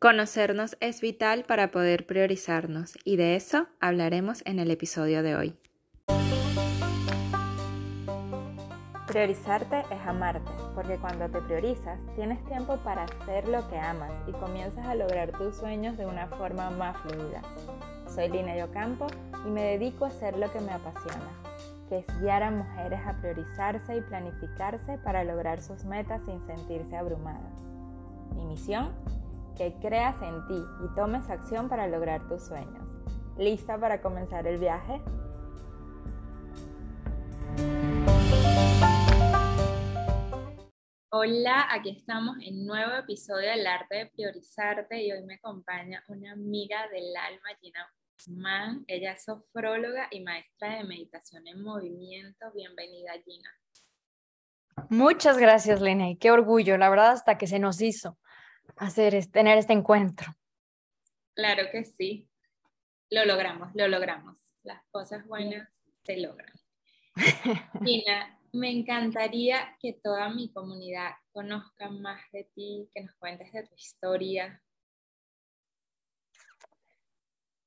Conocernos es vital para poder priorizarnos y de eso hablaremos en el episodio de hoy. Priorizarte es amarte, porque cuando te priorizas tienes tiempo para hacer lo que amas y comienzas a lograr tus sueños de una forma más fluida. Soy Lina Yocampo y me dedico a hacer lo que me apasiona, que es guiar a mujeres a priorizarse y planificarse para lograr sus metas sin sentirse abrumadas. Mi misión que creas en ti y tomes acción para lograr tus sueños. ¿Lista para comenzar el viaje? Hola, aquí estamos en un nuevo episodio del arte de priorizarte y hoy me acompaña una amiga del alma, Gina Guzmán. Ella es sofróloga y maestra de meditación en movimiento. Bienvenida, Gina. Muchas gracias, Lene. Qué orgullo, la verdad, hasta que se nos hizo hacer es tener este encuentro. Claro que sí. Lo logramos, lo logramos. Las cosas buenas se logran. Gina, me encantaría que toda mi comunidad conozca más de ti, que nos cuentes de tu historia.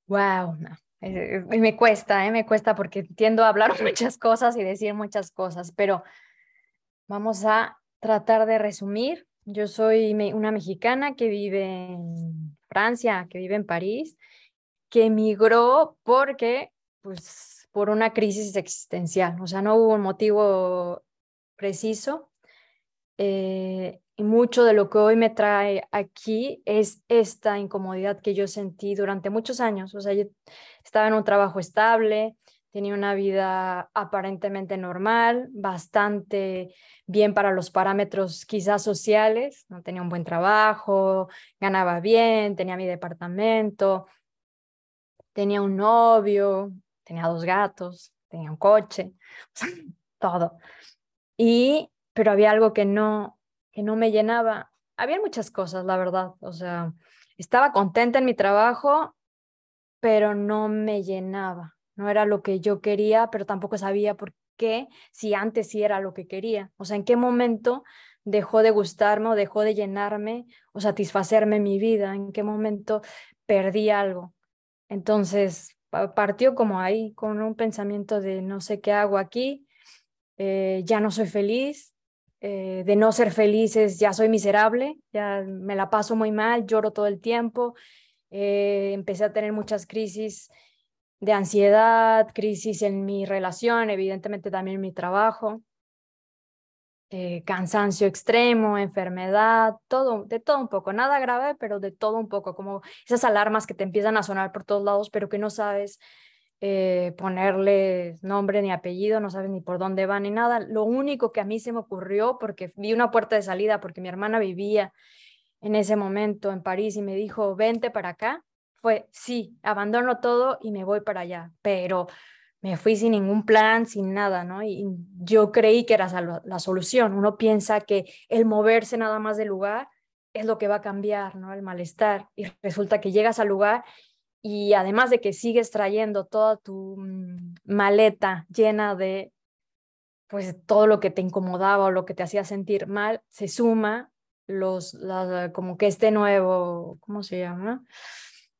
Wow, me cuesta, ¿eh? me cuesta porque tiendo a hablar muchas cosas y decir muchas cosas, pero vamos a tratar de resumir yo soy una mexicana que vive en Francia, que vive en París, que emigró porque, pues, por una crisis existencial. O sea, no hubo un motivo preciso. Eh, y mucho de lo que hoy me trae aquí es esta incomodidad que yo sentí durante muchos años. O sea, yo estaba en un trabajo estable, tenía una vida aparentemente normal, bastante bien para los parámetros quizás sociales, ¿no? tenía un buen trabajo, ganaba bien, tenía mi departamento, tenía un novio, tenía dos gatos, tenía un coche, todo. Y, pero había algo que no, que no me llenaba. Había muchas cosas, la verdad. O sea, estaba contenta en mi trabajo, pero no me llenaba no era lo que yo quería, pero tampoco sabía por qué, si antes sí era lo que quería. O sea, en qué momento dejó de gustarme o dejó de llenarme o satisfacerme mi vida, en qué momento perdí algo. Entonces, partió como ahí, con un pensamiento de no sé qué hago aquí, eh, ya no soy feliz, eh, de no ser felices ya soy miserable, ya me la paso muy mal, lloro todo el tiempo, eh, empecé a tener muchas crisis de ansiedad, crisis en mi relación, evidentemente también en mi trabajo, eh, cansancio extremo, enfermedad, todo, de todo un poco, nada grave, pero de todo un poco, como esas alarmas que te empiezan a sonar por todos lados, pero que no sabes eh, ponerle nombre ni apellido, no sabes ni por dónde van ni nada. Lo único que a mí se me ocurrió, porque vi una puerta de salida, porque mi hermana vivía en ese momento en París y me dijo, vente para acá, fue, sí, abandono todo y me voy para allá, pero me fui sin ningún plan, sin nada, ¿no? Y yo creí que era la, solución. Uno piensa que el moverse nada más del lugar es lo que va a cambiar, ¿no? El malestar. Y resulta que llegas al lugar y además de que sigues trayendo toda tu mm, maleta llena de pues todo lo que te incomodaba o lo que te hacía sentir mal, se suma los, como que este nuevo, ¿cómo se llama?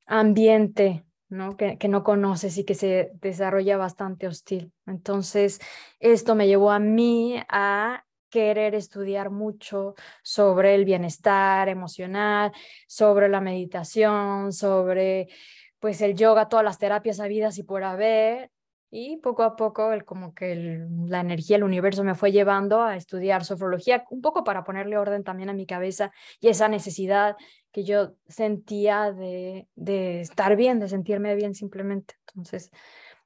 Ambiente ¿no? Que, que, no conoces y que se desarrolla bastante hostil. Entonces, esto me llevó a mí a querer estudiar mucho sobre el bienestar emocional, sobre la meditación, sobre pues el yoga, todas las terapias habidas y por haber, y poco a poco, el, como que la energía, el universo me fue llevando a estudiar sofrología, un poco para ponerle orden también a mi cabeza y esa necesidad que yo sentía de, de estar bien, de sentirme bien simplemente. Entonces,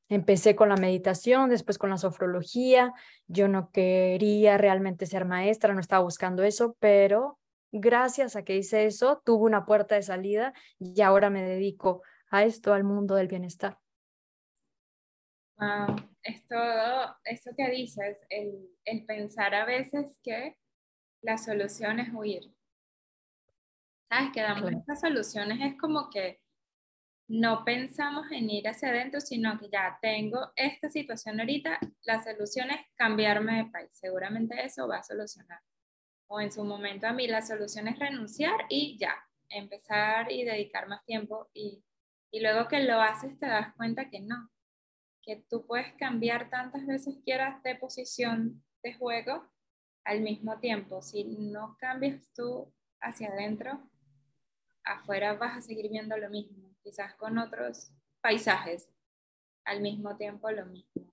empecé con la meditación, después con la sofrología. Yo no quería realmente ser maestra, no estaba buscando eso, pero gracias a que hice eso, tuve una puerta de salida y ahora me dedico a esto, al mundo del bienestar. Wow, es todo eso que dices, el, el, pensar a veces que la solución es huir. ¿Sabes? Que damos estas soluciones es como que no pensamos en ir hacia adentro, sino que ya tengo esta situación ahorita, la solución es cambiarme de país. Seguramente eso va a solucionar. O en su momento a mí la solución es renunciar y ya, empezar y dedicar más tiempo y, y luego que lo haces te das cuenta que no, que tú puedes cambiar tantas veces quieras de posición de juego al mismo tiempo. Si no cambias tú hacia adentro, afuera vas a seguir viendo lo mismo, quizás con otros paisajes, al mismo tiempo lo mismo.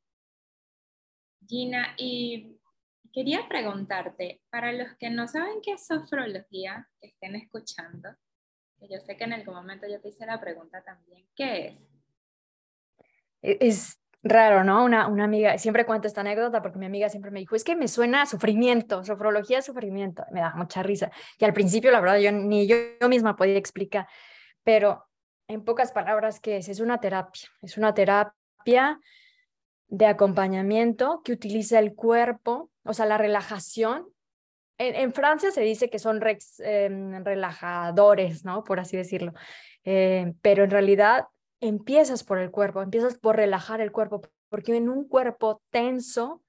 Gina, y quería preguntarte, para los que no saben qué es sofrología, que estén escuchando, que yo sé que en algún momento yo te hice la pregunta también, ¿qué es? E-, es raro, ¿no? Una, una amiga, siempre cuento esta anécdota porque mi amiga siempre me dijo, es que me suena a sufrimiento, sofrología es sufrimiento, me da mucha risa. Y al principio, la verdad, yo ni yo, yo misma podía explicar, pero en pocas palabras, ¿qué es? Es una terapia, es una terapia de acompañamiento que utiliza el cuerpo, o sea, la relajación. En, Francia se dice que son em, relajadores, ¿no? Por así decirlo. Eh, pero en realidad empiezas por el cuerpo, empiezas por relajar el cuerpo, porque en un cuerpo tenso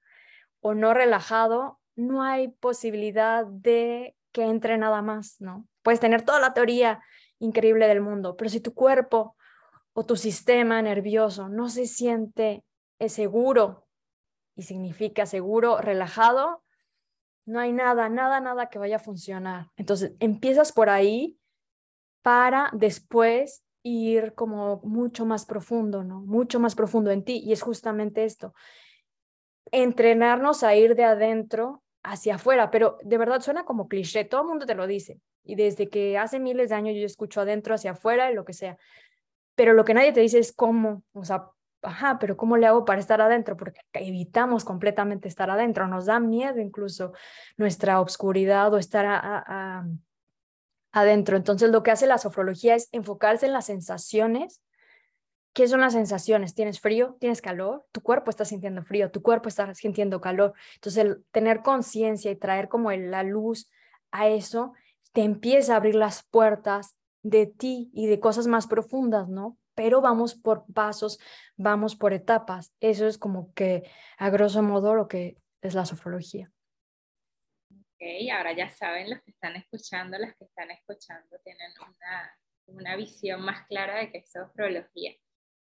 o no relajado no hay posibilidad de que entre nada más, ¿no? Puedes tener toda la teoría increíble del mundo, pero si tu cuerpo o tu sistema nervioso no se siente seguro y significa seguro, relajado, no hay nada, nada, nada que vaya a funcionar. Entonces, empiezas por ahí para después ir como mucho más profundo, ¿no? Mucho más profundo en ti. Y es justamente esto, entrenarnos a ir de adentro hacia afuera, pero de verdad suena como cliché, todo el mundo te lo dice. Y desde que hace miles de años yo escucho adentro hacia afuera, lo que sea. Pero lo que nadie te dice es cómo, o sea, ajá, pero ¿cómo le hago para estar adentro? Porque evitamos completamente estar adentro, nos da miedo incluso nuestra obscuridad o estar a, adentro. Entonces, lo que hace la sofrología es enfocarse en las sensaciones. ¿Qué son las sensaciones? ¿Tienes frío? ¿Tienes calor? Tu cuerpo está sintiendo frío, tu cuerpo está sintiendo calor. Entonces, el tener conciencia y traer como la luz a eso, te empieza a abrir las puertas de ti y de cosas más profundas, ¿no? Pero vamos por pasos, vamos por etapas. Eso es como que, a grosso modo, lo que es la sofrología ahora ya saben los que están escuchando, las que están escuchando tienen una, una visión más clara de qué es sofrología.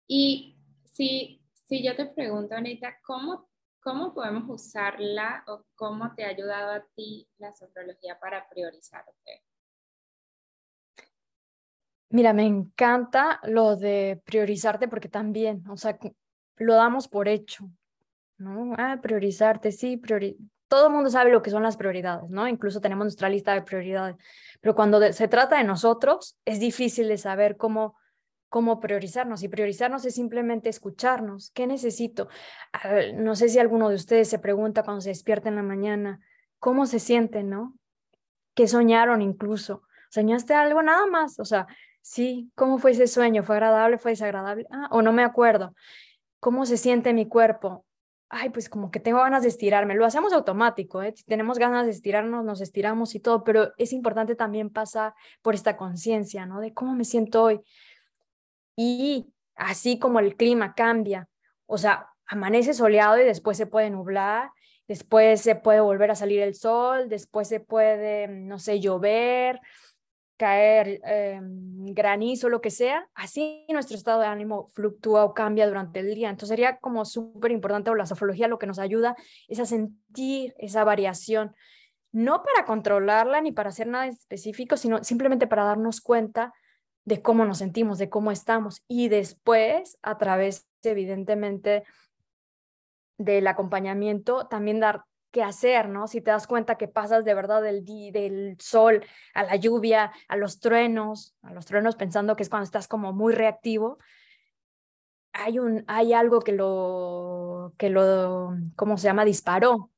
Y si, si yo te pregunto, Anita, ¿cómo, ¿cómo podemos usarla o cómo te ha ayudado a ti la sofrología para priorizarte? Mira, me encanta lo de priorizarte porque también, o sea, lo damos por hecho, ¿no? Ah, priorizarte, sí, priori todo el mundo sabe lo que son las prioridades, ¿no? Incluso tenemos nuestra lista de prioridades, pero cuando se trata de nosotros, es difícil de saber cómo, cómo priorizarnos. Y priorizarnos es simplemente escucharnos. ¿Qué necesito? no sé si alguno de ustedes se pregunta cuando se despierta en la mañana, ¿cómo se sienten, no? ¿Qué soñaron incluso? ¿Soñaste algo nada más? O sea, sí, ¿cómo fue ese sueño? ¿Fue agradable? ¿Fue desagradable? Ah, o no me acuerdo. ¿Cómo se siente mi cuerpo? Ay, pues como que tengo ganas de estirarme. Lo hacemos automático, ¿eh? Si tenemos ganas de estirarnos, nos estiramos y todo, pero es importante también pasar por esta conciencia, ¿no? De cómo me siento hoy. Y así como el clima cambia, o sea, amanece soleado y después se puede nublar, después se puede volver a salir el sol, después se puede, no sé, llover, caer eh, granizo, lo que sea, así nuestro estado de ánimo fluctúa o cambia durante el día. Entonces sería como súper importante, o la sofología lo que nos ayuda es a sentir esa variación, no para controlarla ni para hacer nada específico, sino simplemente para darnos cuenta de cómo nos sentimos, de cómo estamos y después, a través, evidentemente, del acompañamiento, también dar qué hacer, ¿no? Si te das cuenta que pasas de verdad del, del sol a la lluvia, a los truenos, a los truenos pensando que es cuando estás como muy reactivo, hay, un, hay algo que lo, que lo, ¿cómo se llama? Disparó.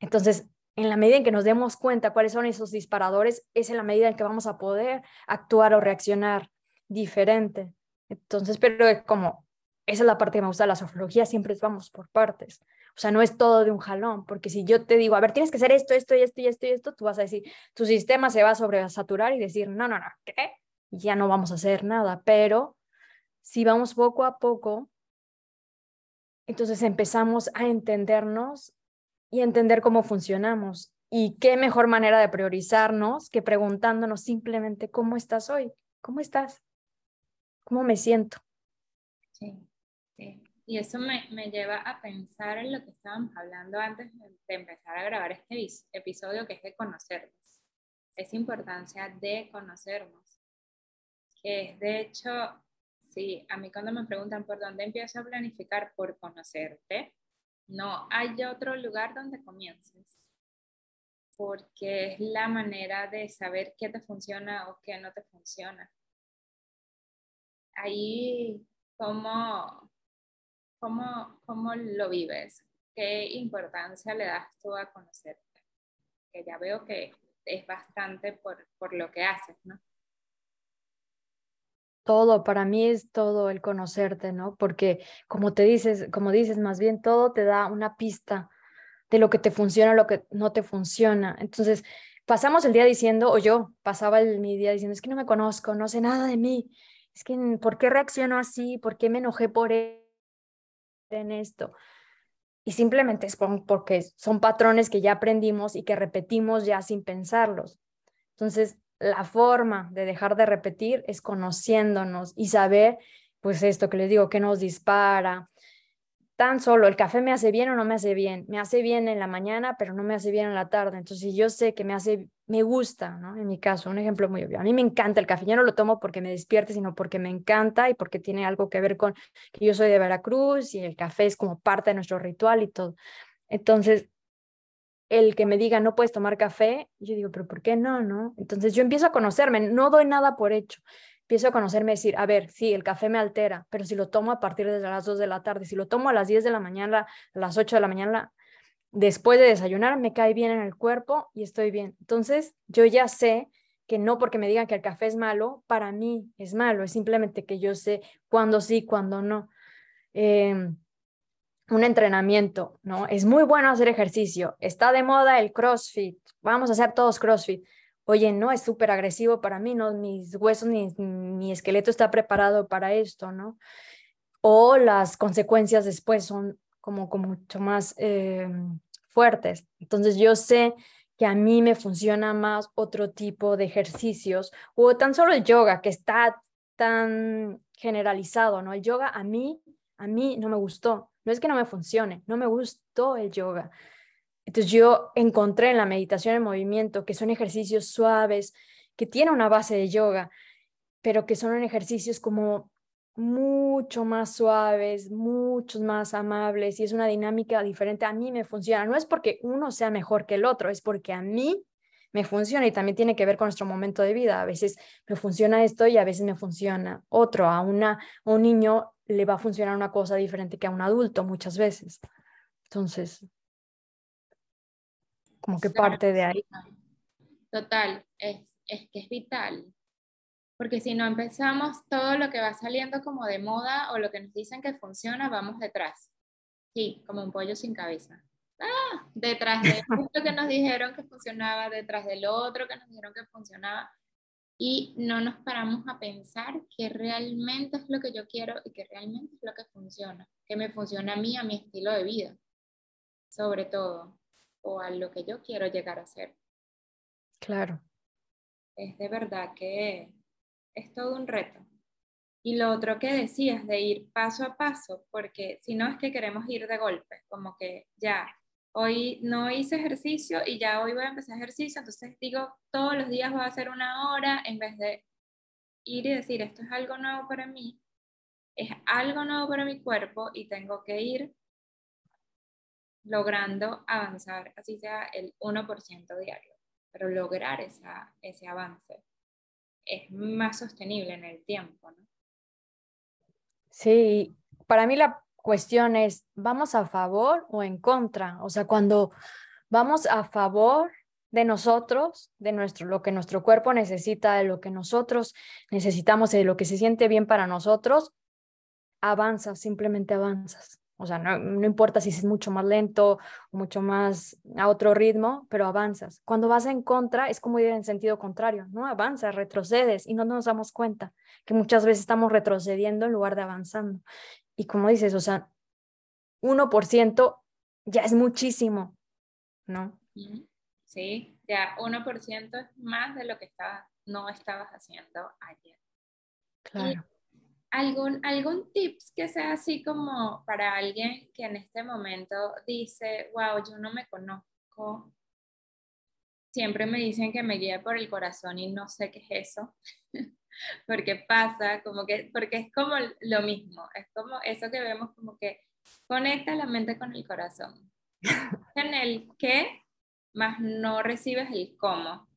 Entonces, en la medida en que nos demos cuenta cuáles son esos disparadores, es en la medida en que vamos a poder actuar o reaccionar diferente. Entonces, pero es como, esa es la parte que me gusta de la sofrología, siempre vamos por partes. O sea, no es todo de un jalón, porque si yo te digo, a ver, tienes que hacer esto, esto y esto y esto y esto, tú vas a decir, tu sistema se va a sobresaturar y decir, no, no, no, ¿qué? ya no vamos a hacer nada. Pero si vamos poco a poco, entonces empezamos a entendernos y entender cómo funcionamos. Y qué mejor manera de priorizarnos que preguntándonos simplemente cómo estás hoy, cómo estás, cómo me siento. Sí. Y eso me, me lleva a pensar en lo que estábamos hablando antes de empezar a grabar este episodio, que es de conocernos. Esa importancia de conocernos. Que es de hecho, sí, a mí cuando me preguntan por dónde empiezo a planificar por conocerte, no hay otro lugar donde comiences porque es la manera de saber qué te funciona o qué no te funciona. Ahí, ¿cómo, cómo, cómo lo vives? ¿Qué importancia le das tú a conocerte? Que ya veo que es bastante por, por lo que haces, ¿no? Todo, para mí es todo el conocerte, ¿no? Porque como te dices, como dices, más bien todo te da una pista de lo que te funciona, lo que no te funciona. Entonces, pasamos el día diciendo, o yo pasaba el, mi día diciendo, es que no me conozco, no sé nada de mí, es que, ¿por qué reacciono así? ¿Por qué me enojé por e-, en esto? Y simplemente es porque son patrones que ya aprendimos y que repetimos ya sin pensarlos. Entonces, la forma de dejar de repetir es conociéndonos y saber, pues esto que les digo, que nos dispara, tan solo el café me hace bien o no me hace bien. Me hace bien en la mañana, pero no me hace bien en la tarde. Entonces, si yo sé que me hace, me gusta, ¿no? En mi caso, un ejemplo muy obvio. A mí me encanta el café. Yo no lo tomo porque me despierte, sino porque me encanta y porque tiene algo que ver con que yo soy de Veracruz y el café es como parte de nuestro ritual y todo. Entonces, el que me diga no puedes tomar café, yo digo, pero ¿por qué no? no? Entonces yo empiezo a conocerme, no doy nada por hecho empiezo a conocerme y decir, a ver, sí, el café me altera, pero si lo tomo a partir de las 2 de la tarde, si lo tomo a las 10 de la mañana, a las 8 de la mañana, después de desayunar, me cae bien en el cuerpo y estoy bien. Entonces, yo ya sé que no porque me digan que el café es malo, para mí es malo, es simplemente que yo sé cuándo sí, cuándo no. Em, un entrenamiento, ¿no? Es muy bueno hacer ejercicio. Está de moda el CrossFit. Vamos a hacer todos CrossFit oye, no, es súper agresivo para mí, no, mis huesos ni mi esqueleto está preparado para esto, ¿no? O las consecuencias después son como, como mucho más eh, fuertes. Entonces yo sé que a mí me funciona más otro tipo de ejercicios o tan solo el yoga que está tan generalizado, ¿no? El yoga a mí, a mí no me gustó. No es que no me funcione, no me gustó el yoga. Entonces yo encontré en la meditación en movimiento que son ejercicios suaves, que tienen una base de yoga, pero que son ejercicios como mucho más suaves, mucho más amables y es una dinámica diferente. A mí me funciona. No es porque uno sea mejor que el otro, es porque a mí me funciona y también tiene que ver con nuestro momento de vida. A veces me funciona esto y a veces me funciona otro. A, una, a un niño le va a funcionar una cosa diferente que a un adulto muchas veces. Entonces, como que parte de ahí. Total, es, es que es vital. Porque si no empezamos todo lo que va saliendo como de moda o lo que nos dicen que funciona, vamos detrás. Sí, como un pollo sin cabeza. Ah, detrás de esto que nos dijeron que funcionaba, detrás del otro que nos dijeron que funcionaba. Y no nos paramos a pensar que realmente es lo que yo quiero y que realmente es lo que funciona, que me funciona a mí, a mi estilo de vida, sobre todo o a lo que yo quiero llegar a ser. Claro. Es de verdad que es todo un reto. Y lo otro que decías de ir paso a paso, porque si no es que queremos ir de golpe, como que ya, hoy no hice ejercicio y ya hoy voy a empezar ejercicio, entonces digo, todos los días voy a hacer una hora en vez de ir y decir, esto es algo nuevo para mí, es algo nuevo para mi cuerpo y tengo que ir logrando avanzar, así sea el 1% diario, pero lograr esa, ese avance es más sostenible en el tiempo. Sí, para mí la cuestión es, ¿vamos a favor o en contra? O sea, cuando vamos a favor de nosotros, de nuestro, lo que nuestro cuerpo necesita, de lo que nosotros necesitamos, de lo que se siente bien para nosotros, avanzas, simplemente avanzas. O sea, no, importa si es mucho más lento o mucho más a otro ritmo, pero avanzas. Cuando vas en contra, es como ir en sentido contrario, ¿no? Avanzas, retrocedes y no nos damos cuenta que muchas veces estamos retrocediendo en lugar de avanzando. Y como dices, o sea, 1% ya es muchísimo, ¿no? ¿sí? Ya 1% es más de lo que estaba, no estabas haciendo ayer. Claro. ¿Algún, ¿Algún tips que sea así como para alguien que en este momento dice, wow, yo no me conozco? Siempre me dicen que me guía por el corazón y no sé qué es eso. porque pasa, como que, porque es como lo mismo, es como eso que vemos como que conecta la mente con el corazón. En el qué, más no recibes el cómo.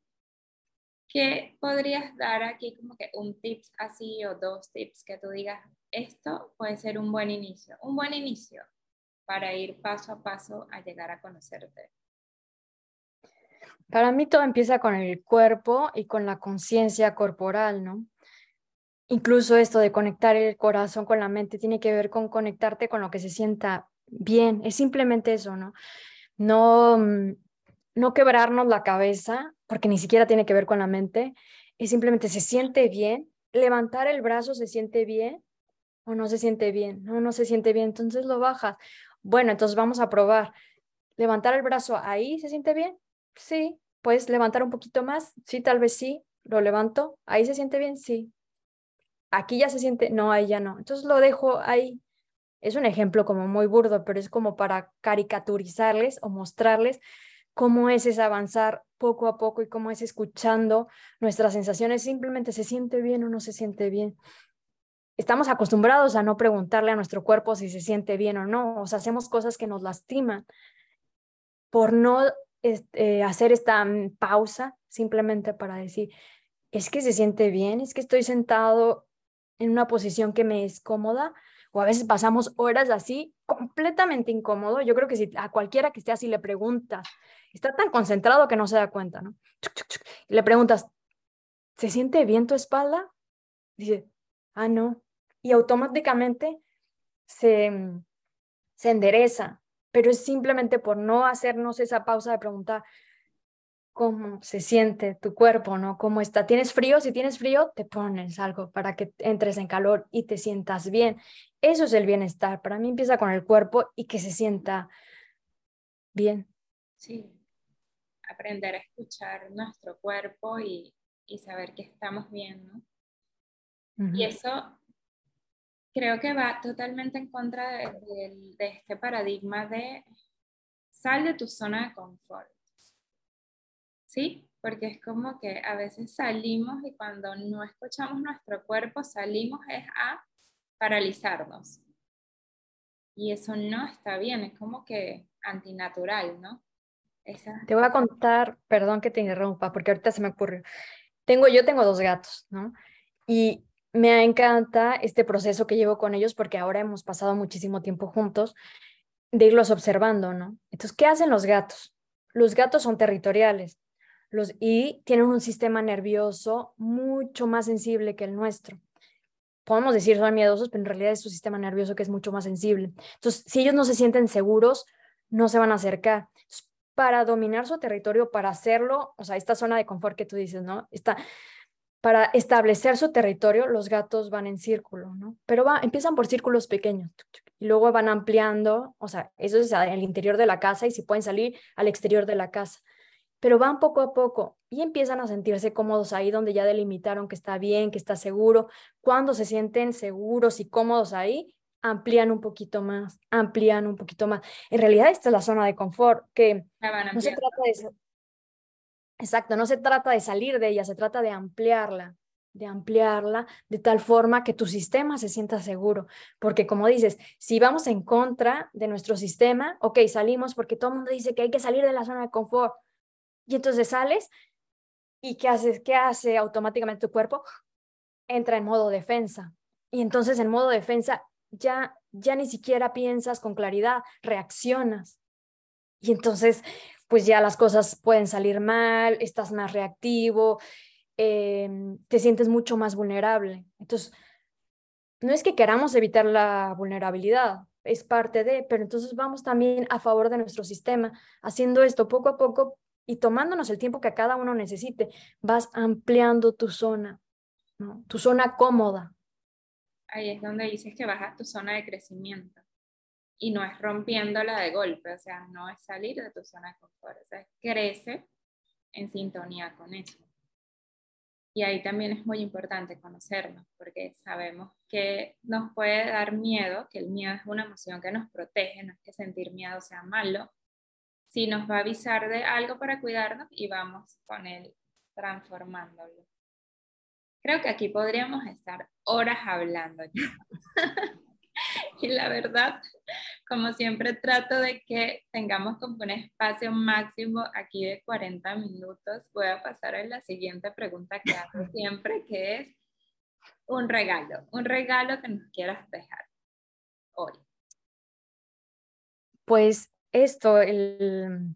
¿Qué podrías dar aquí como que un tips así o dos tips que tú digas, esto puede ser un buen inicio, un buen inicio para ir paso a paso a llegar a conocerte? Para mí todo empieza con el cuerpo y con la conciencia corporal, ¿no? Incluso esto de conectar el corazón con la mente tiene que ver con conectarte con lo que se sienta bien, es simplemente eso, ¿no? No, mm, no quebrarnos la cabeza, porque ni siquiera tiene que ver con la mente, es simplemente se siente bien, levantar el brazo se siente bien o no se siente bien, no, no se siente bien, entonces lo bajas. Bueno, entonces vamos a probar. Levantar el brazo ahí se siente bien, sí, puedes levantar un poquito más, sí, tal vez sí, lo levanto, ahí se siente bien, sí. Aquí ya se siente, no, ahí ya no. Entonces lo dejo ahí. Es un ejemplo como muy burdo, pero es como para caricaturizarles o mostrarles cómo es ese avanzar poco a poco y cómo es escuchando nuestras sensaciones. Simplemente se siente bien o no se siente bien. Estamos acostumbrados a no preguntarle a nuestro cuerpo si se siente bien o no. O hacemos cosas que nos lastiman por no este, hacer esta mm, pausa simplemente para decir, es que se siente bien, es que estoy sentado en una posición que me es cómoda, o a veces pasamos horas así, completamente incómodo. Yo creo que si a cualquiera que esté así le preguntas, está tan concentrado que no se da cuenta, ¿no? Y le preguntas, ¿se siente bien tu espalda? Dice, ah, no. Y automáticamente se, mm, se endereza, pero es simplemente por no hacernos esa pausa de preguntar, cómo se siente tu cuerpo, ¿no? ¿Cómo está? ¿Tienes frío? Si tienes frío, te pones algo para que entres en calor y te sientas bien. Eso es el bienestar. Para mí empieza con el cuerpo y que se sienta bien. Sí, aprender a escuchar nuestro cuerpo y, saber que estamos bien, ¿no? Y eso creo que va totalmente en contra de, de este paradigma de sal de tu zona de confort. ¿Sí? Porque es como que a veces salimos y cuando no escuchamos nuestro cuerpo, salimos es a paralizarnos. Y eso no está bien, es como que antinatural, ¿no? Te voy a contar, perdón que te interrumpa, porque ahorita se me ocurre. Tengo, yo tengo dos gatos, ¿no? Y me encanta este proceso que llevo con ellos porque ahora hemos pasado muchísimo tiempo juntos de irlos observando, ¿no? Entonces, ¿qué hacen los gatos? Los gatos son territoriales los, y tienen un sistema nervioso mucho más sensible que el nuestro. Podemos decir son miedosos, pero en realidad es su sistema nervioso que es mucho más sensible. Entonces, si ellos no se sienten seguros, no se van a acercar para dominar su territorio, para hacerlo, o sea, esta zona de confort que tú dices, ¿no? Está, para establecer su territorio, los gatos van en círculo, ¿no? Pero empiezan por círculos pequeños y luego van ampliando, o sea, eso es el interior de la casa y si pueden salir al exterior de la casa. Pero van poco a poco y empiezan a sentirse cómodos ahí donde ya delimitaron que está bien, que está seguro. Cuando se sienten seguros y cómodos ahí, amplían un poquito más, amplían un poquito más. En realidad esta es la zona de confort, que no se trata de... Exacto, no se trata de salir de ella, se trata de ampliarla, de ampliarla de tal forma que tu sistema se sienta seguro. Porque como dices, si vamos en contra de nuestro sistema, ok, salimos porque todo el mundo dice que hay que salir de la zona de confort. Y entonces sales y ¿qué haces? ¿Qué hace automáticamente tu cuerpo? Entra en modo defensa. Y entonces en modo defensa ya, ya ni siquiera piensas con claridad, reaccionas. Y entonces, pues ya las cosas pueden salir mal, estás más reactivo, em, te sientes mucho más vulnerable. Entonces, no es que queramos evitar la vulnerabilidad, es parte de, pero entonces vamos también a favor de nuestro sistema, haciendo esto poco a poco y tomándonos el tiempo que cada uno necesite, vas ampliando tu zona, tu zona cómoda, ahí es donde dices que bajas tu zona de crecimiento. Y no es rompiéndola de golpe, o sea, no es salir de tu zona de confort, o sea, crece en sintonía con eso. Y ahí también es muy importante conocernos, porque sabemos que nos puede dar miedo, que el miedo es una emoción que nos protege, no es que sentir miedo sea malo, si nos va a avisar de algo para cuidarnos y vamos con él transformándolo. Creo que aquí podríamos estar horas hablando. y la verdad, como siempre trato de que tengamos como un espacio máximo aquí de 40 minutos, voy a pasar a la siguiente pregunta que hago siempre, que es un regalo, un regalo que nos quieras dejar hoy. Pues esto, el,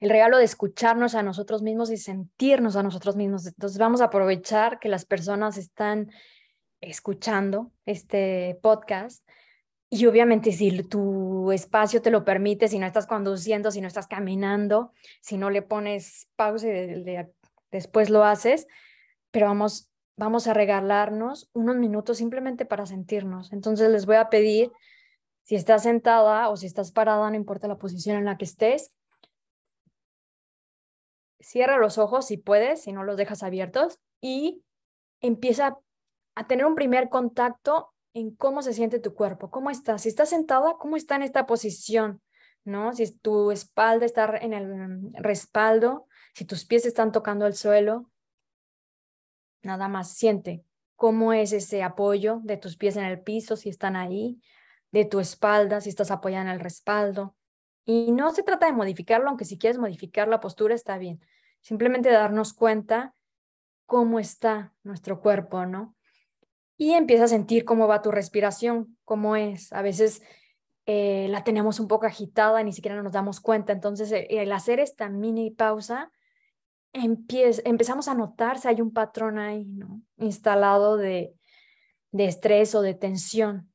el regalo de escucharnos a nosotros mismos y sentirnos a nosotros mismos. Entonces vamos a aprovechar que las personas están escuchando este podcast y obviamente si tu espacio te lo permite, si no estás conduciendo, si no estás caminando, si no le pones pausa y después lo haces, pero vamos, vamos a regalarnos unos minutos simplemente para sentirnos. Entonces les voy a pedir, si estás sentada o si estás parada, no importa la posición en la que estés, cierra los ojos si puedes, si no los dejas abiertos y empieza a tener un primer contacto en cómo se siente tu cuerpo, cómo estás. Si estás sentada, cómo está en esta posición, ¿no? Si tu espalda está en el mm, respaldo, si tus pies están tocando el suelo, nada más siente cómo es ese apoyo de tus pies en el piso, si están ahí, de tu espalda, si estás apoyada en el respaldo. Y no se trata de modificarlo, aunque si quieres modificar la postura está bien. Simplemente darnos cuenta cómo está nuestro cuerpo, ¿no? y empieza a sentir cómo va tu respiración, cómo es. A veces eh, la tenemos un poco agitada ni siquiera nos damos cuenta. Entonces, eh, el hacer esta mini pausa, empezamos a notar si hay un patrón ahí, ¿no? Instalado de, de estrés o de tensión.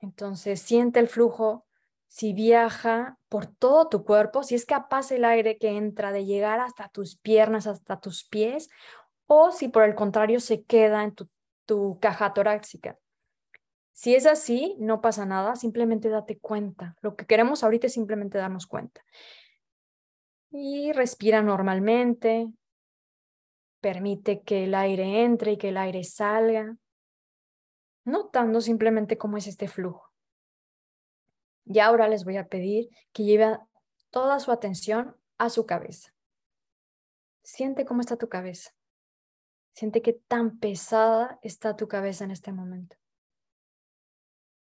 Entonces, siente el flujo, si viaja por todo tu cuerpo, si es capaz el aire que entra de llegar hasta tus piernas, hasta tus pies, o si por el contrario se queda en tu tu caja torácica. Si es así, no pasa nada, simplemente date cuenta. Lo que queremos ahorita es simplemente darnos cuenta. Y respira normalmente. Permite que el aire entre y que el aire salga, notando simplemente cómo es este flujo. Y ahora les voy a pedir que lleve toda su atención a su cabeza. Siente cómo está tu cabeza. Siente qué tan pesada está tu cabeza en este momento.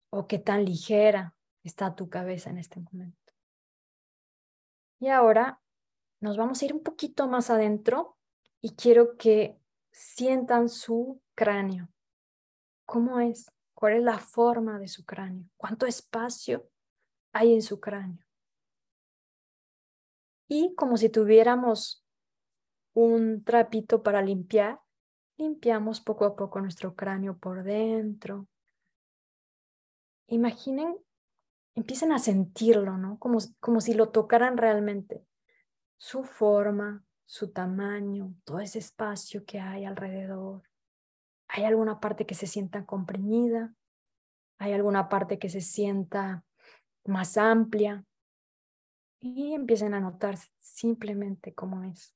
O qué tan ligera está tu cabeza en este momento. Y ahora nos vamos a ir un poquito más adentro y quiero que sientan su cráneo. ¿Cómo es? ¿Cuál es la forma de su cráneo? ¿Cuánto espacio hay en su cráneo? Y como si tuviéramos un trapito para limpiar, Limpiamos poco a poco nuestro cráneo por dentro. Imaginen, empiecen a sentirlo, ¿no? Como, como si lo tocaran realmente. Su forma, su tamaño, todo ese espacio que hay alrededor. ¿Hay alguna parte que se sienta comprimida? ¿Hay alguna parte que se sienta más amplia? Y empiecen a notar simplemente cómo es,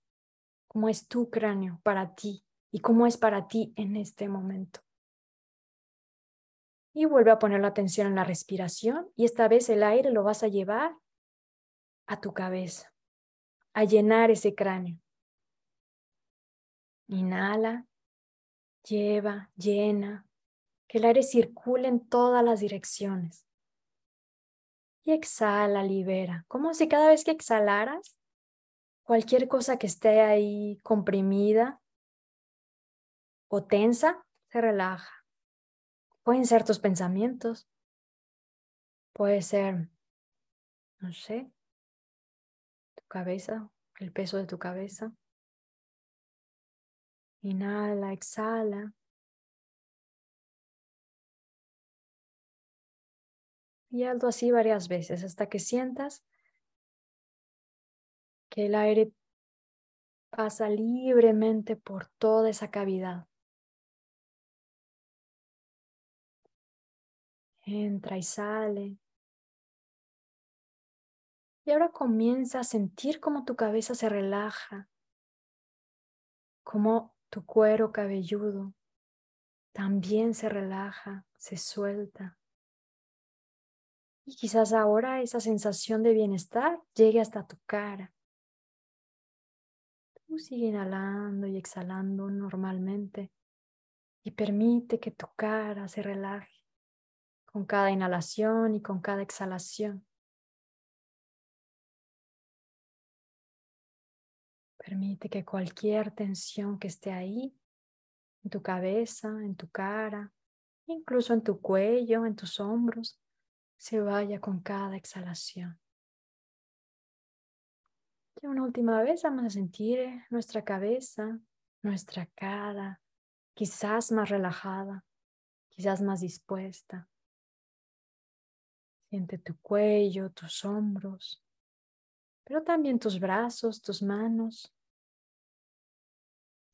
cómo es tu cráneo para ti, y cómo es para ti en este momento. Y vuelve a poner la atención en la respiración y esta vez el aire lo vas a llevar a tu cabeza, a llenar ese cráneo. Inhala, lleva, llena, que el aire circule en todas las direcciones. Y exhala, libera, como si cada vez que exhalaras, cualquier cosa que esté ahí comprimida o tensa, se relaja. Pueden ser tus pensamientos. Puede ser, no sé, tu cabeza, el peso de tu cabeza. Inhala, exhala. Y algo así varias veces hasta que sientas que el aire pasa libremente por toda esa cavidad. entra y sale. Y ahora comienza a sentir cómo tu cabeza se relaja cómo tu cuero cabelludo también se relaja, se suelta. Y quizás ahora esa sensación de bienestar llegue hasta tu cara. Tú sigue inhalando y exhalando normalmente y permite que tu cara se relaje con cada inhalación y con cada exhalación. Permite que cualquier tensión que esté ahí, en tu cabeza, en tu cara, incluso en tu cuello, en tus hombros, se vaya con cada exhalación. Y una última vez vamos a sentir nuestra cabeza, nuestra cara, quizás más relajada, quizás más dispuesta. Siente tu cuello, tus hombros, pero también tus brazos, tus manos.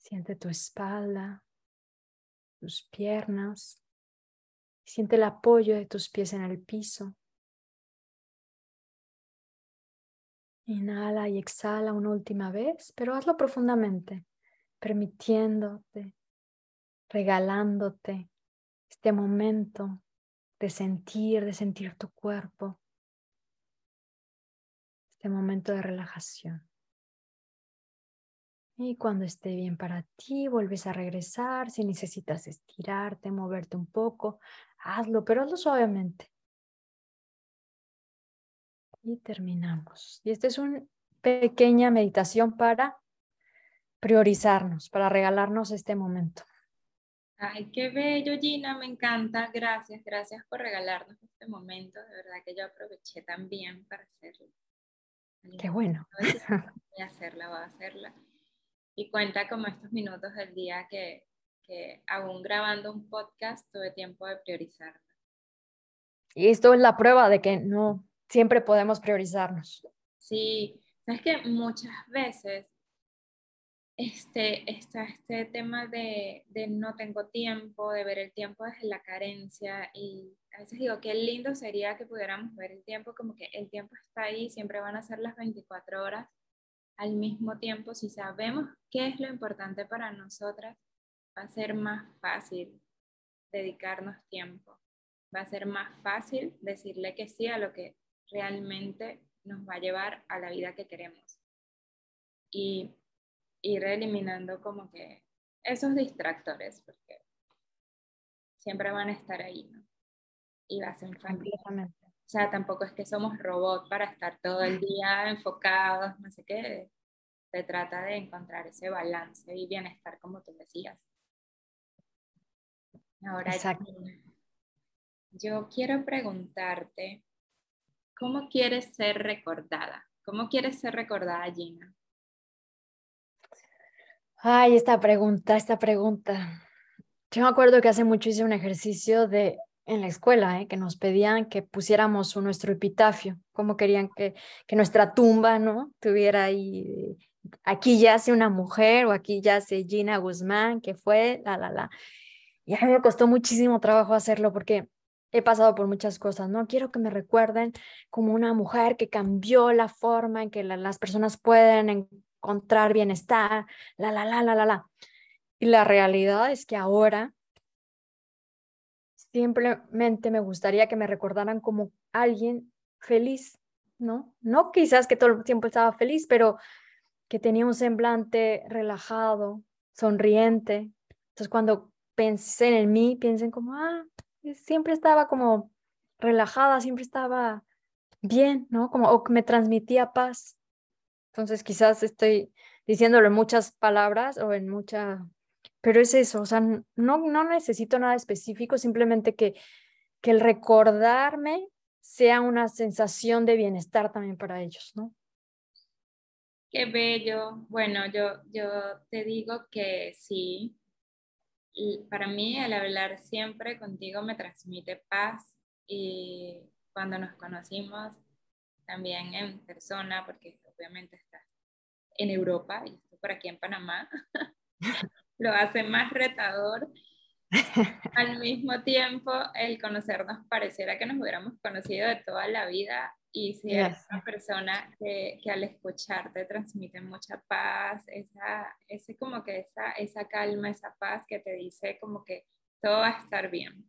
Siente tu espalda, tus piernas, Siente el apoyo de tus pies en el piso. Inhala y exhala una última vez, pero hazlo profundamente, permitiéndote, regalándote este momento de sentir, de sentir tu cuerpo, este momento de relajación. Y cuando esté bien para ti, vuelves a regresar. Si necesitas estirarte, moverte un poco, hazlo, pero hazlo suavemente. Y terminamos. Y esta es una pequeña meditación para priorizarnos, para regalarnos este momento. Ay, qué bello, Gina, me encanta. Gracias, gracias por regalarnos este momento. De verdad que yo aproveché también para hacerlo. Qué bueno. Voy a hacerla, voy a hacerla y cuenta como estos minutos del día que, que aún grabando un podcast tuve tiempo de priorizarlo. Y esto es la prueba de que no siempre podemos priorizarnos. Sí, sabes que muchas veces este, está este tema de, de, no tengo tiempo, de ver el tiempo desde la carencia y a veces digo, qué lindo sería que pudiéramos ver el tiempo como que el tiempo está ahí, siempre van a ser las 24 horas al mismo tiempo, si sabemos qué es lo importante para nosotras, va a ser más fácil dedicarnos tiempo. Va a ser más fácil decirle que sí a lo que realmente nos va a llevar a la vida que queremos. Y ir eliminando como que esos distractores, porque siempre van a estar ahí, ¿no? Y va a ser o sea, tampoco es que somos robots para estar todo el día enfocados, no sé qué. Se trata de encontrar ese balance y bienestar, como tú decías. Ahora, yo quiero preguntarte, ¿cómo quieres ser recordada? ¿Cómo quieres ser recordada, Gina? Ay, esta pregunta, esta pregunta. Yo me acuerdo que hace mucho hice un ejercicio de en la escuela, ¿eh? que nos pedían que pusiéramos nuestro epitafio, cómo querían que, que nuestra tumba, ¿no? Tuviera ahí, aquí yace una mujer o aquí yace Gina Guzmán, que fue, la, la, la. Y a mí me costó muchísimo trabajo hacerlo porque he pasado por muchas cosas, ¿no? Quiero que me recuerden como una mujer que cambió la forma en que las personas pueden encontrar bienestar, la, la, la, la, la, la. Y la realidad es que ahora simplemente me gustaría que me recordaran como alguien feliz, ¿no? No quizás que todo el tiempo estaba feliz, pero que tenía un semblante relajado, sonriente. Entonces cuando pensé en mí, piensen como, ah, siempre estaba como relajada, siempre estaba bien, ¿no? Como o me transmitía paz. Entonces quizás estoy diciéndolo en muchas palabras o en mucha pero es eso, o sea, no, no necesito nada específico, simplemente que, que el recordarme sea una sensación de bienestar también para ellos, ¿no? Qué bello. Bueno, yo, yo te digo que sí. para mí el hablar siempre contigo me transmite paz y cuando nos conocimos también en persona, porque obviamente estás en Europa y estoy por aquí en Panamá, lo hace más retador. Al mismo tiempo, el conocernos pareciera que nos hubiéramos conocido de toda la vida y si eres una persona que, que, al escucharte transmite mucha paz, esa, ese como que esa, esa calma, esa paz que te dice como que todo va a estar bien.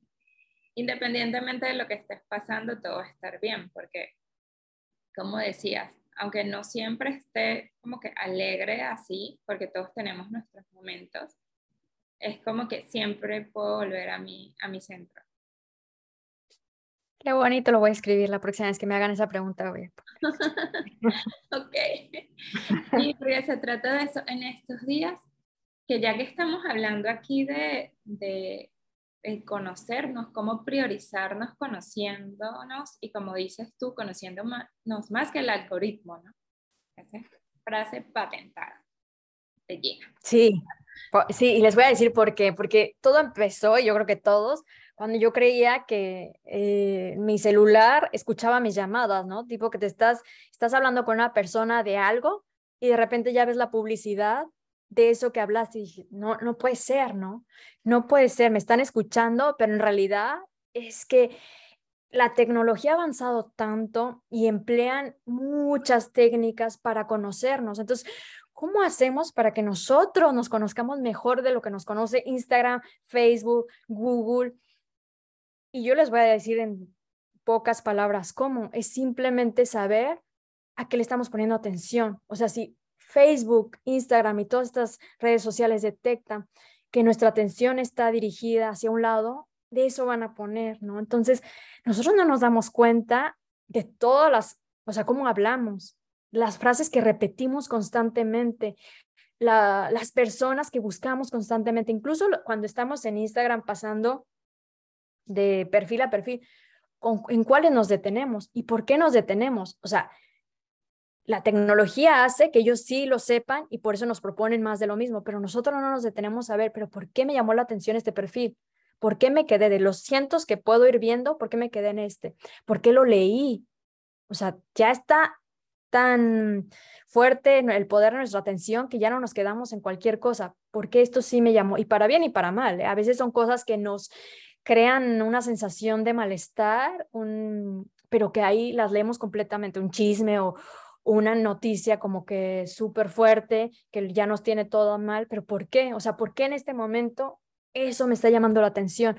Independientemente de lo que estés pasando, todo va a estar bien, porque como decías, aunque no siempre esté como que alegre así, porque todos tenemos nuestros momentos, es como que siempre puedo volver a mi, a mi centro. Qué bonito, lo voy a escribir la próxima vez que me hagan esa pregunta. ok. Y porque se trata de eso en estos días, que ya que estamos hablando aquí de, de, conocernos, cómo priorizarnos conociéndonos y como dices tú, conociéndonos más que el algoritmo, ¿no? Esa frase patentada de Gina. Sí, sí, y les voy a decir por qué, porque todo empezó, y yo creo que todos, cuando yo creía que eh, mi celular escuchaba mis llamadas, ¿no? Tipo que te estás, estás hablando con una persona de algo y de repente ya ves la publicidad de eso que hablaste dije, no, no puede ser, ¿no? No puede ser, me están escuchando, pero en realidad es que la tecnología ha avanzado tanto y emplean muchas técnicas para conocernos. Entonces, ¿cómo hacemos para que nosotros nos conozcamos mejor de lo que nos conoce Instagram, Facebook, Google? Y yo les voy a decir en pocas palabras cómo. Es simplemente saber a qué le estamos poniendo atención. O sea, si Facebook, Instagram y todas estas redes sociales detectan que nuestra atención está dirigida hacia un lado, de eso van a poner, ¿no? Entonces, nosotros no nos damos cuenta de todas las, o sea, cómo hablamos, las frases que repetimos constantemente, las personas que buscamos constantemente, incluso cuando estamos en Instagram pasando de perfil a perfil, en cuáles nos detenemos y por qué nos detenemos. O sea, la tecnología hace que ellos sí lo sepan y por eso nos proponen más de lo mismo, pero nosotros no nos detenemos a ver, pero ¿por qué me llamó la atención este perfil? ¿Por qué me quedé de los cientos que puedo ir viendo? ¿Por qué me quedé en este? ¿Por qué lo leí? O sea, ya está tan fuerte el poder de nuestra atención que ya no nos quedamos en cualquier cosa, porque esto sí me llamó, y para bien y para mal. ¿eh? A veces son cosas que nos crean una sensación de malestar, un, pero que ahí las leemos completamente, un chisme o una noticia como que súper fuerte, que ya nos tiene todo mal, pero ¿por qué? O sea, ¿por qué en este momento eso me está llamando la atención?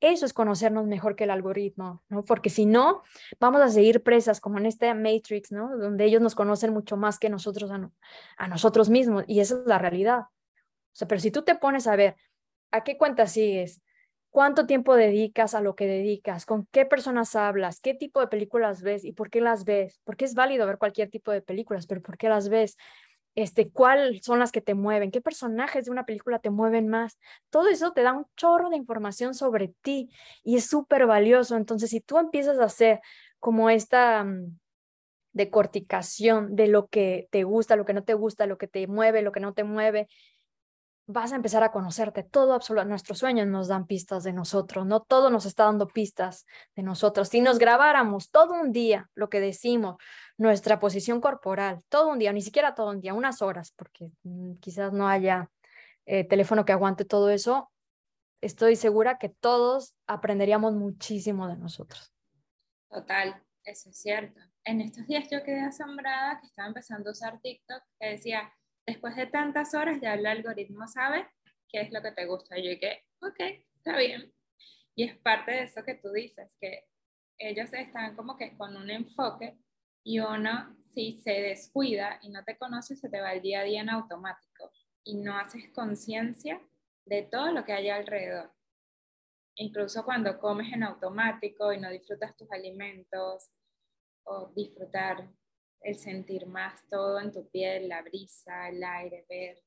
Eso es conocernos mejor que el algoritmo, ¿no? Porque si no, vamos a seguir presas como en este Matrix, ¿no? Donde ellos nos conocen mucho más que nosotros a, a nosotros mismos y esa es la realidad. O sea, pero si tú te pones a ver, ¿a qué cuenta sigues? Cuánto tiempo dedicas a lo que dedicas, con qué personas hablas, qué tipo de películas ves y por qué las ves. Porque es válido ver cualquier tipo de películas, pero ¿por qué las ves? Este, ¿Cuáles son las que te mueven? ¿Qué personajes de una película te mueven más? Todo eso te da un chorro de información sobre ti y es súper valioso. Entonces, si tú empiezas a hacer como esta mm, decorticación de lo que te gusta, lo que no te gusta, lo que te mueve, lo que no te mueve, vas a empezar a conocerte. Todo, absoluto, nuestros sueños nos dan pistas de nosotros, no todo nos está dando pistas de nosotros. Si nos grabáramos todo un día lo que decimos, nuestra posición corporal, todo un día, ni siquiera todo un día, unas horas, porque mm, quizás no haya eh, teléfono que aguante todo eso, estoy segura que todos aprenderíamos muchísimo de nosotros. Total, eso es cierto. En estos días yo quedé asombrada que estaba empezando a usar TikTok, que decía, después de tantas horas ya el algoritmo sabe qué es lo que te gusta. Y yo dije, ok, está bien. Y es parte de eso que tú dices, que ellos están como que con un enfoque y uno, si se descuida y no te conoce, se te va el día a día en automático y no haces conciencia de todo lo que hay alrededor. Incluso cuando comes en automático y no disfrutas tus alimentos o disfrutar el sentir más todo en tu piel, la brisa, el aire, ver.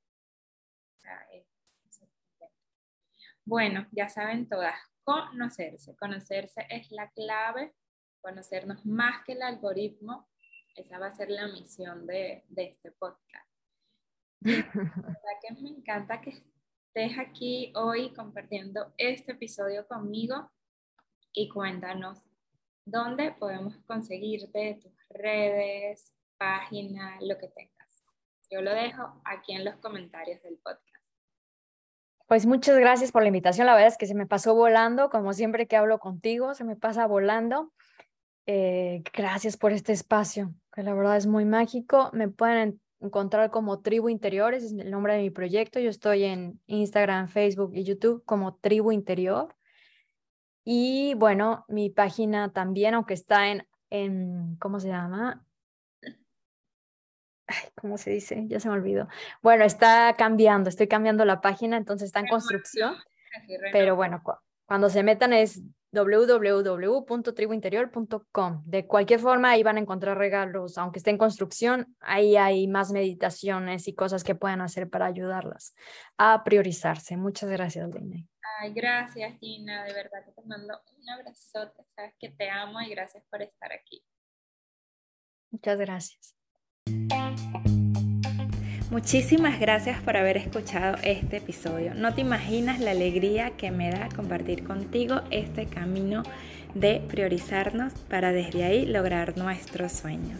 Bueno, ya saben todas, conocerse. Conocerse es la clave, conocernos más que el algoritmo. Esa va a ser la misión de, de este podcast. La que me encanta que estés aquí hoy compartiendo este episodio conmigo y cuéntanos dónde podemos conseguirte tus redes, página, lo que tengas. Yo lo dejo aquí en los comentarios del podcast. Pues muchas gracias por la invitación. La verdad es que se me pasó volando, como siempre que hablo contigo, se me pasa volando. Eh, gracias por este espacio, que la verdad es muy mágico. Me pueden encontrar como Tribu Interiores, es el nombre de mi proyecto. Yo estoy en Instagram, Facebook y YouTube como Tribu Interior. Y bueno, mi página también, aunque está en, en ¿cómo se llama? ¿Cómo se dice? Ya se me olvidó. Bueno, está cambiando, estoy cambiando la página, entonces está en construcción. Pero bueno, cuando se metan es www.tribuinterior.com. De cualquier forma, ahí van a encontrar regalos, aunque esté en construcción, ahí hay más meditaciones y cosas que puedan hacer para ayudarlas a priorizarse. Muchas gracias, Lina. Ay, gracias, Gina. De verdad que te mando un abrazote. Sabes que te amo y gracias por estar aquí. Muchas gracias. Muchísimas gracias por haber escuchado este episodio. No te imaginas la alegría que me da compartir contigo este camino de priorizarnos para desde ahí lograr nuestros sueños.